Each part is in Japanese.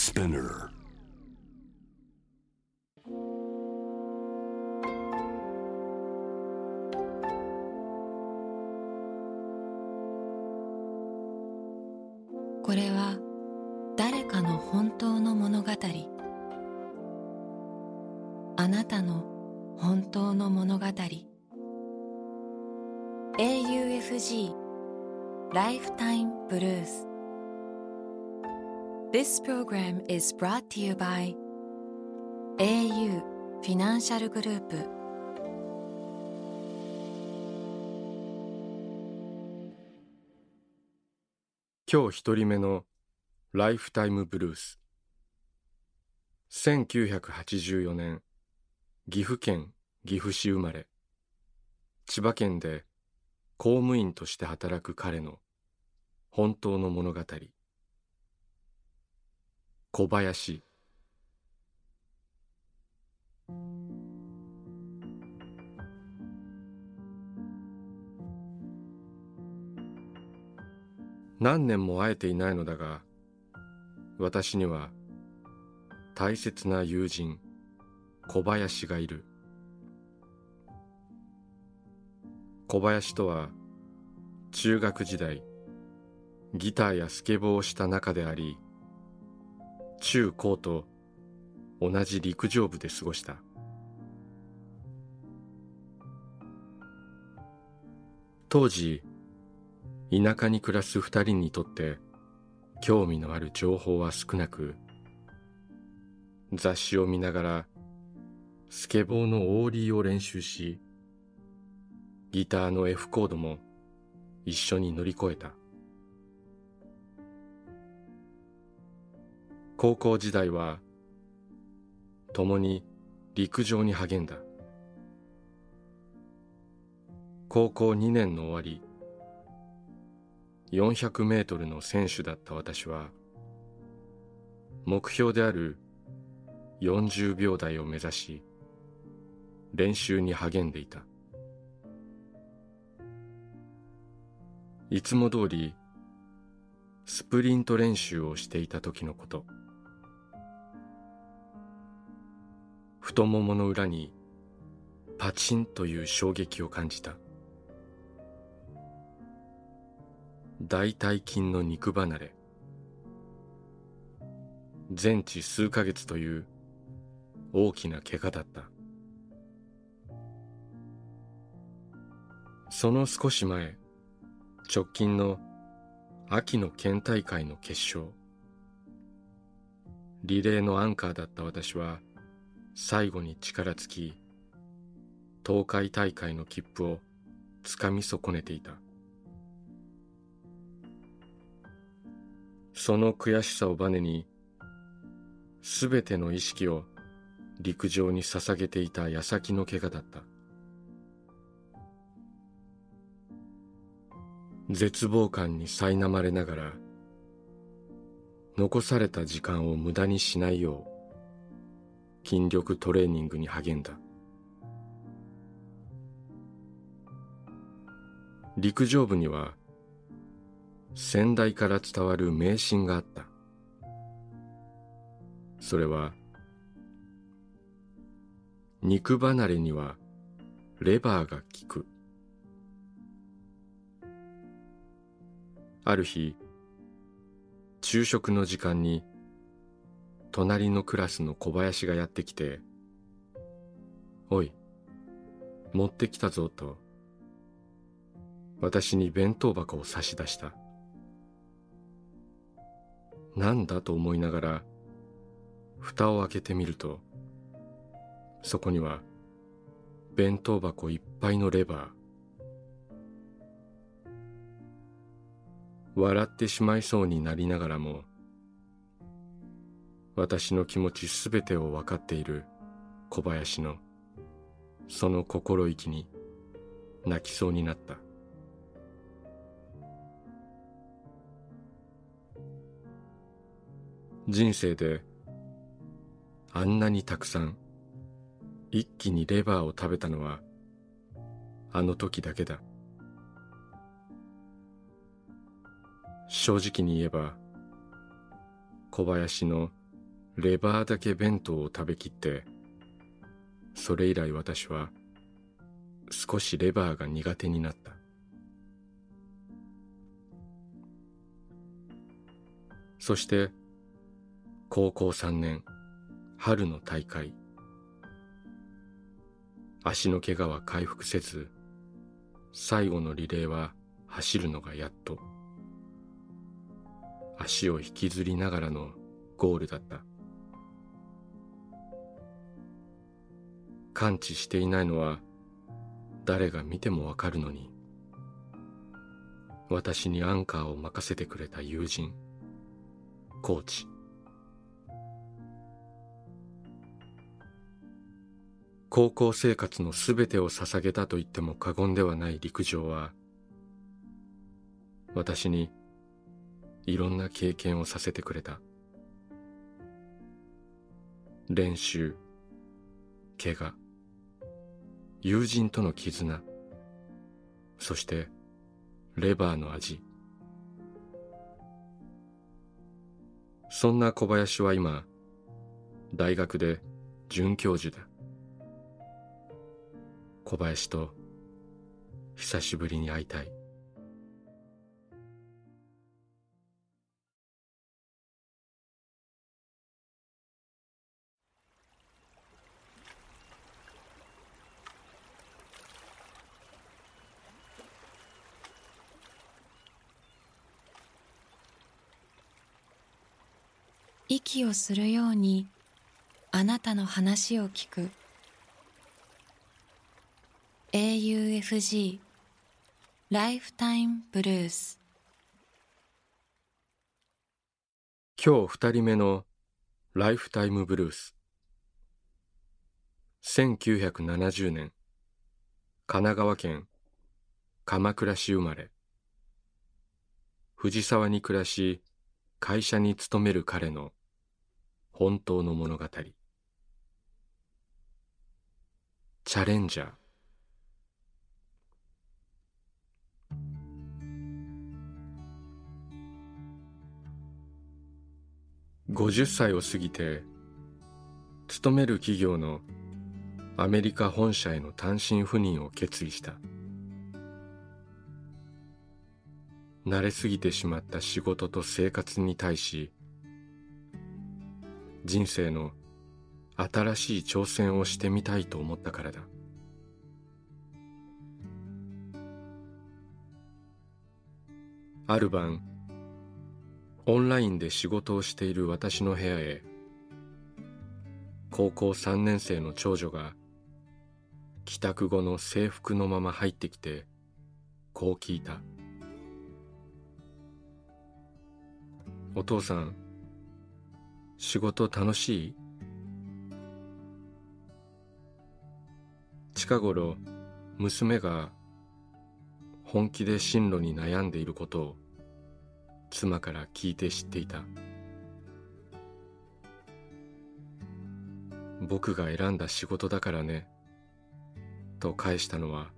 Spinner This program is brought to you by au フィナンシャルグループ今日一人目のライフタイムブルース。1984年岐阜県岐阜市生まれ。千葉県で公務員として働く彼の本当の物語。小林。何年も会えていないのだが私には大切な友人小林がいる。小林とは中学時代ギターやスケボーをした仲であり中高と同じ陸上部で過ごした。当時田舎に暮らす二人にとって興味のある情報は少なく雑誌を見ながらスケボーのオーリーを練習しギターの F コードも一緒に乗り越えた。高校時代は共に陸上に励んだ。高校2年の終わり400メートルの選手だった私は目標である40秒台を目指し練習に励んでいた。いつも通りスプリント練習をしていた時のこと。太ももの裏にパチンという衝撃を感じた。大腿筋の肉離れ。全治数ヶ月という大きな怪我だった。その少し前直近の秋の県大会の決勝。リレーのアンカーだった私は最後に力尽き東海大会の切符をつかみ損ねていた。その悔しさをバネにすべての意識を陸上に捧げていた矢先の怪我だった。絶望感に苛まれながら残された時間を無駄にしないよう筋力トレーニングに励んだ。陸上部には先代から伝わる迷信があった。それは肉離れにはレバーが効く。ある日昼食の時間に隣のクラスの小林がやってきて「おい持ってきたぞ」と私に弁当箱を差し出したなんだ？と思いながら蓋を開けてみるとそこには弁当箱いっぱいのレバー笑ってしまいそうになりながらも私の気持ちすべてを分かっている小林のその心意気に泣きそうになった。人生であんなにたくさん一気にレバーを食べたのはあの時だけだ。正直に言えば小林のレバーだけ弁当を食べきってそれ以来私は少しレバーが苦手になった。そして高校3年春の大会。足の怪我は回復せず最後のリレーは走るのがやっと。足を引きずりながらのゴールだった。感知していないのは誰が見てもわかるのに。私にアンカーを任せてくれた友人コーチ。高校生活のすべてを捧げたと言っても過言ではない陸上は私にいろんな経験をさせてくれた。練習怪我。友人との絆。そしてレバーの味。そんな小林は今大学で准教授だ。小林と久しぶりに会いたい。息をするようにあなたの話を聞く。AUFG ライフタイムブルース今日二人目のライフタイムブルース1970年神奈川県鎌倉市生まれ。藤沢に暮らし会社に勤める彼の本当の物語。チャレンジャー。50歳を過ぎて勤める企業のアメリカ本社への単身赴任を決意した。慣れすぎてしまった仕事と生活に対し人生の新しい挑戦をしてみたいと思ったからだ。ある晩オンラインで仕事をしている私の部屋へ高校3年生の長女が帰宅後の制服のまま入ってきてこう聞いた。お父さん仕事楽しい？近頃娘が本気で進路に悩んでいることを妻から聞いて知っていた。僕が選んだ仕事だからねと返したのは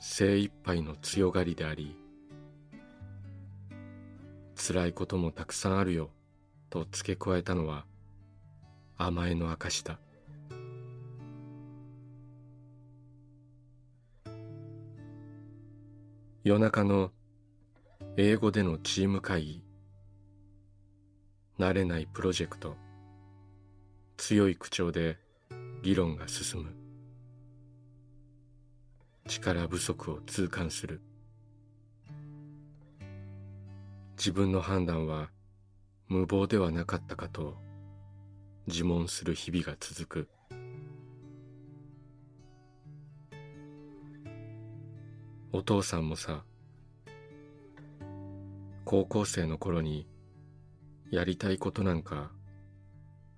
精一杯の強がりであり辛いこともたくさんあるよ。と付け加えたのは甘えの証だ。夜中の英語でのチーム会議慣れないプロジェクト強い口調で議論が進む。力不足を痛感する。自分の判断は無謀ではなかったかと自問する日々が続く。お父さんもさ高校生の頃にやりたいことなんか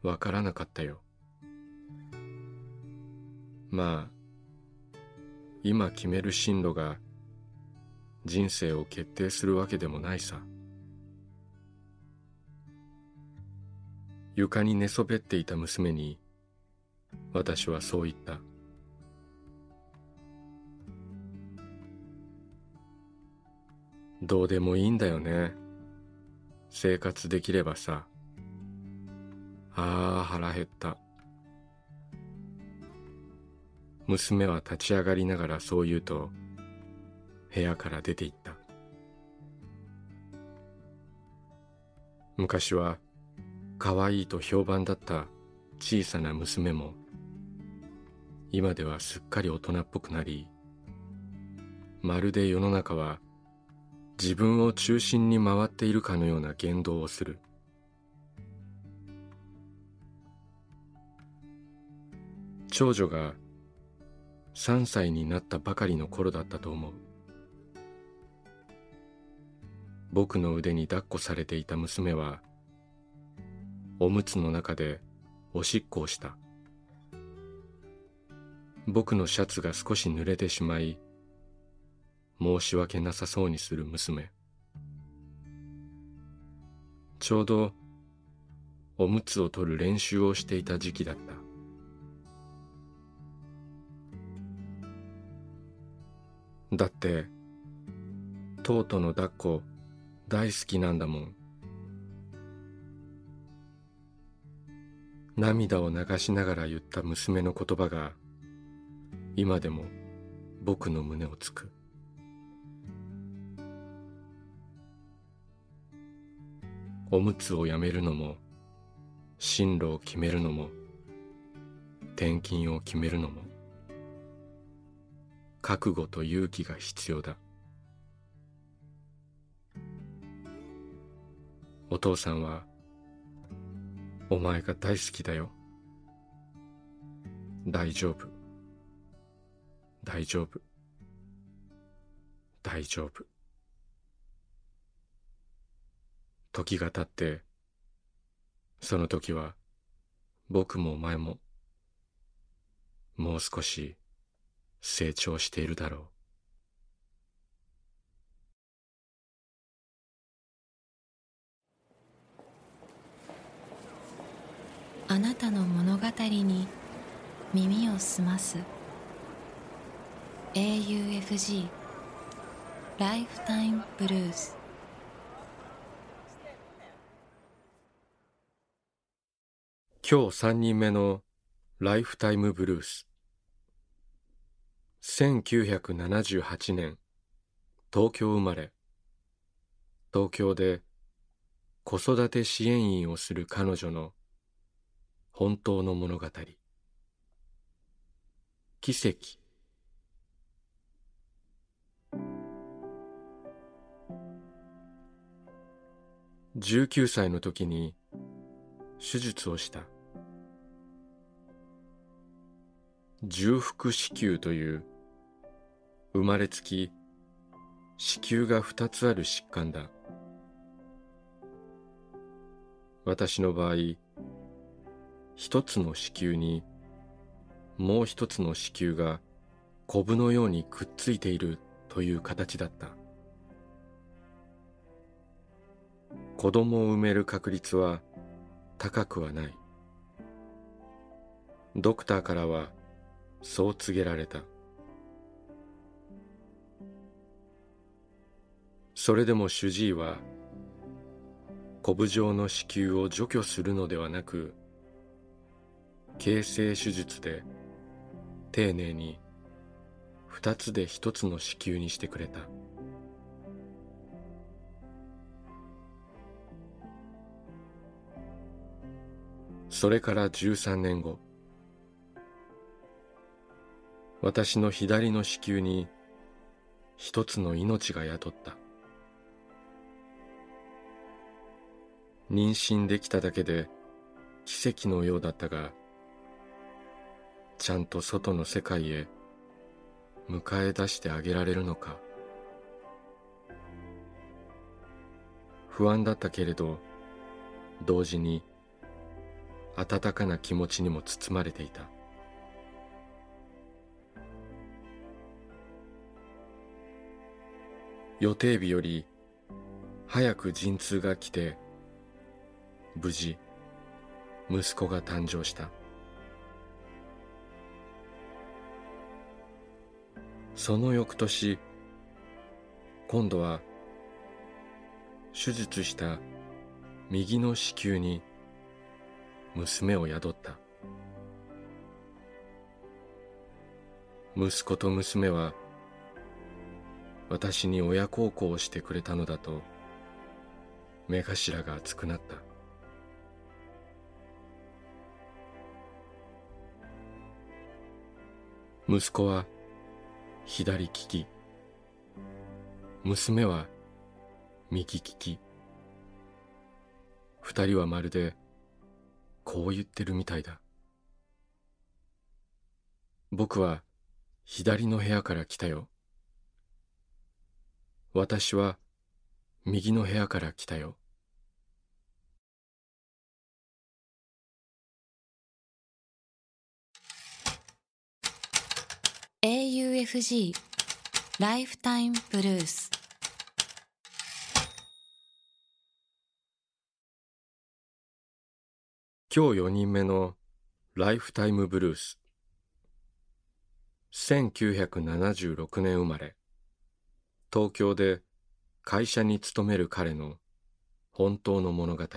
わからなかったよ。まあ今決める進路が人生を決定するわけでもないさ。床に寝そべっていた娘に私はそう言った。どうでもいいんだよね。生活できればさ。ああ腹減った。娘は立ち上がりながらそう言うと部屋から出て行った。昔は可愛いと評判だった小さな娘も今ではすっかり大人っぽくなりまるで世の中は自分を中心に回っているかのような言動をする。長女が3歳になったばかりの頃だったと思う。僕の腕に抱っこされていた娘はおむつの中でおしっこをした。僕のシャツが少し濡れてしまい申し訳なさそうにする娘。ちょうどおむつを取る練習をしていた時期だった。だってトートの抱っこ大好きなんだもん。涙を流しながら言った娘の言葉が今でも僕の胸をつく。おむつをやめるのも進路を決めるのも転勤を決めるのも覚悟と勇気が必要だ。お父さんはお前が大好きだよ。大丈夫。大丈夫。大丈夫。時が経ってその時は僕もお前ももう少し成長しているだろう。あなたの物語に耳を澄ます。AUFG ライフタイムブルース今日三人目のライフタイムブルース。1978年東京生まれ。東京で子育て支援員をする彼女の本当の物語。奇跡。19歳の時に手術をした。重複子宮という生まれつき子宮が2つある疾患だ。私の場合一つの子宮にもう一つの子宮がコブのようにくっついているという形だった。子供を産める確率は高くはない。ドクターからはそう告げられた。それでも主治医はコブ状の子宮を除去するのではなく形成手術で丁寧に二つで一つの子宮にしてくれた。それから13年後私の左の子宮に一つの命が宿った。妊娠できただけで奇跡のようだったがちゃんと外の世界へ迎え出してあげられるのか。不安だったけれど同時に温かな気持ちにも包まれていた。予定日より早く陣痛が来て無事息子が誕生した。その翌年今度は手術した右の子宮に娘を宿った。息子と娘は私に親孝行をしてくれたのだと目頭が熱くなった。息子は左利き。娘は右利き。二人はまるでこう言ってるみたいだ。僕は左の部屋から来たよ。私は右の部屋から来たよ。AUFG ライフタイムブルース今日4人目のライフタイムブルース1976年生まれ。東京で会社に勤める彼の本当の物語。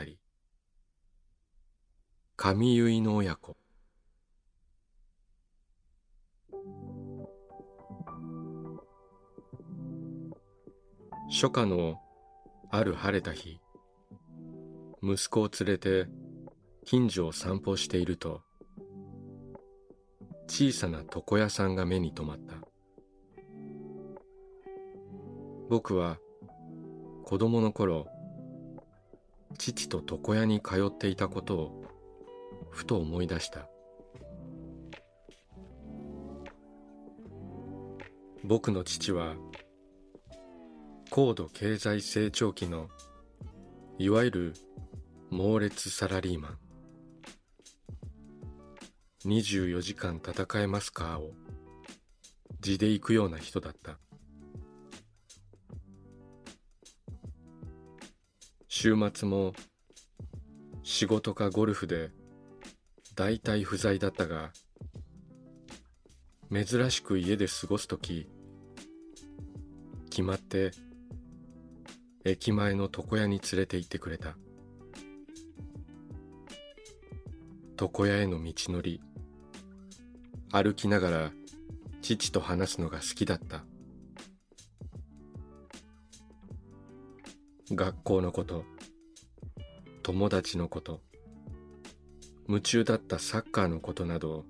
神結の親子。初夏のある晴れた日息子を連れて近所を散歩していると小さな床屋さんが目に留まった。僕は子供の頃父と床屋に通っていたことをふと思い出した。僕の父は高度経済成長期のいわゆる猛烈サラリーマン。24時間戦えますかを地で行くような人だった。週末も仕事かゴルフで大体不在だったが珍しく家で過ごすとき決まって駅前の床屋に連れて行ってくれた。床屋への道のり。歩きながら父と話すのが好きだった。学校のこと。友達のこと。夢中だったサッカーのことなど。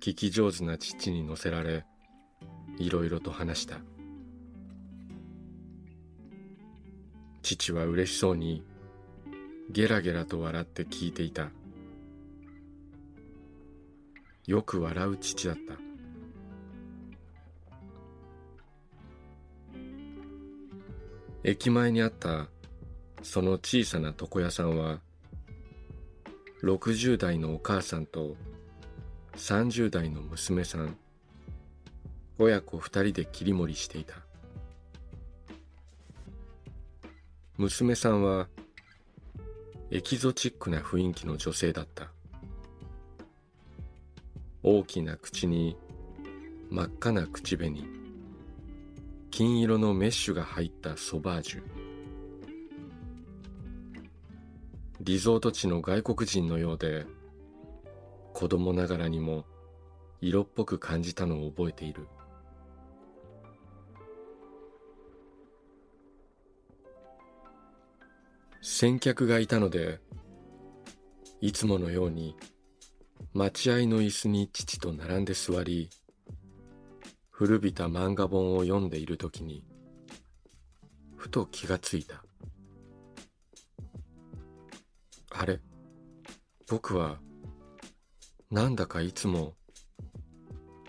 聞き上手な父に乗せられいろいろと話した。父は嬉しそうにゲラゲラと笑って聞いていた。よく笑う父だった。駅前にあったその小さな床屋さんは60代のお母さんと30代の娘さん親子二人で切り盛りしていた。娘さんはエキゾチックな雰囲気の女性だった。大きな口に真っ赤な口紅。金色のメッシュが入ったソバージュ。リゾート地の外国人のようで子供ながらにも色っぽく感じたのを覚えている。先客がいたのでいつものように待合の椅子に父と並んで座り古びた漫画本を読んでいる時にふと気がついた。あれ僕はなんだかいつも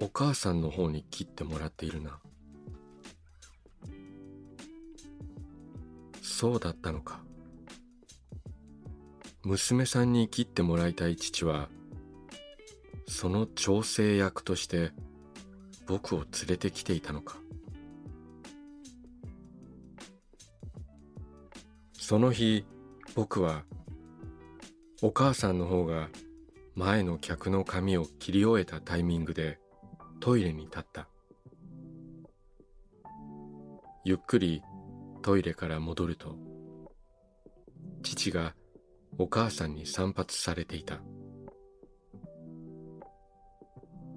お母さんの方に切ってもらっているな。そうだったのか。娘さんに切ってもらいたい父はその調整役として僕を連れてきていたのか。その日僕はお母さんの方が前の客の髪を切り終えたタイミングでトイレに立った。ゆっくりトイレから戻ると父がお母さんに散髪されていた。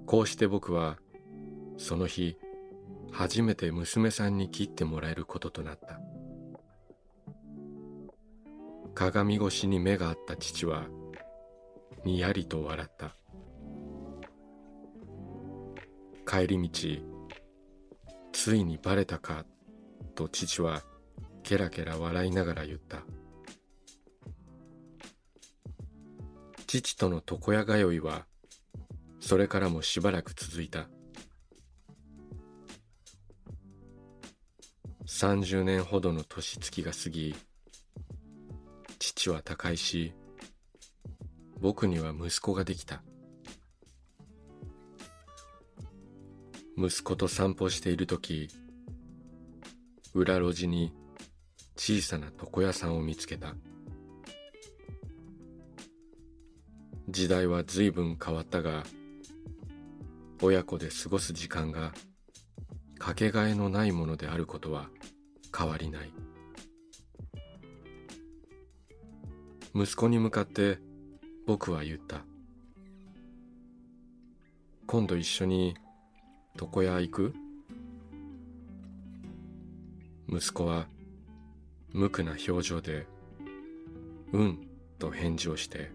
こうして僕はその日初めて娘さんに切ってもらえることとなった。鏡越しに目があった父はにやりと笑った。帰り道ついにバレたかと父はケラケラ笑いながら言った。父との床屋通いはそれからもしばらく続いた。30年ほどの年月が過ぎ父は他界し僕には息子ができた。息子と散歩している時裏路地に小さな床屋さんを見つけた。時代は随分変わったが親子で過ごす時間がかけがえのないものであることは変わりない。息子に向かって僕は言った。今度一緒に床屋行く？息子は無垢な表情で「うん」と返事をして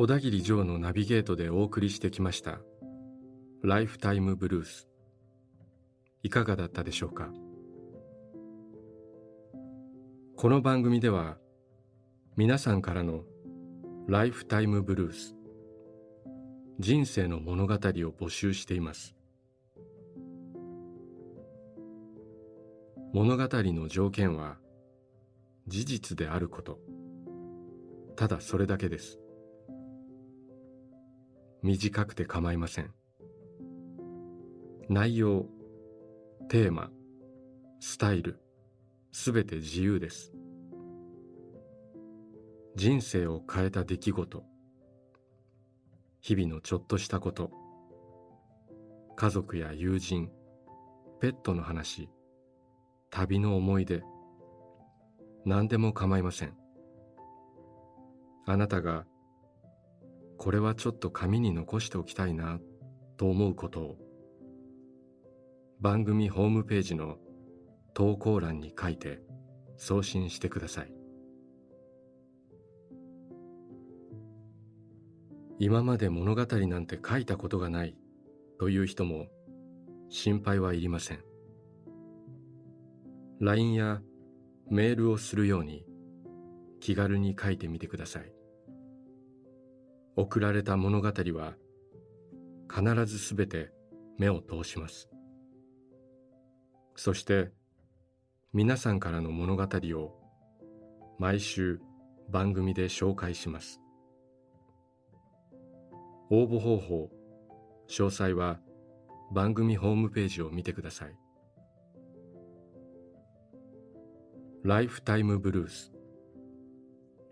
小田切城のナビゲートでお送りしてきました「ライフタイムブルース」いかがだったでしょうか？この番組では皆さんからのライフタイムブルース人生の物語を募集しています。物語の条件は事実であること。ただそれだけです。短くて構いません。内容テーマスタイルすべて自由です。人生を変えた出来事日々のちょっとしたこと家族や友人ペットの話旅の思い出何でも構いません。あなたがこれはちょっと紙に残しておきたいなと思うことを番組ホームページの投稿欄に書いて送信してください。今まで物語なんて書いたことがないという人も心配はいりません。LINE やメールをするように気軽に書いてみてください。送られた物語は必ずすべて目を通します。そして皆さんからの物語を毎週番組で紹介します。応募方法詳細は番組ホームページを見てください。ライフタイムブルース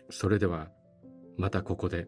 それではまたここで。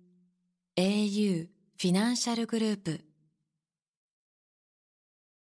au フィナンシャルグループ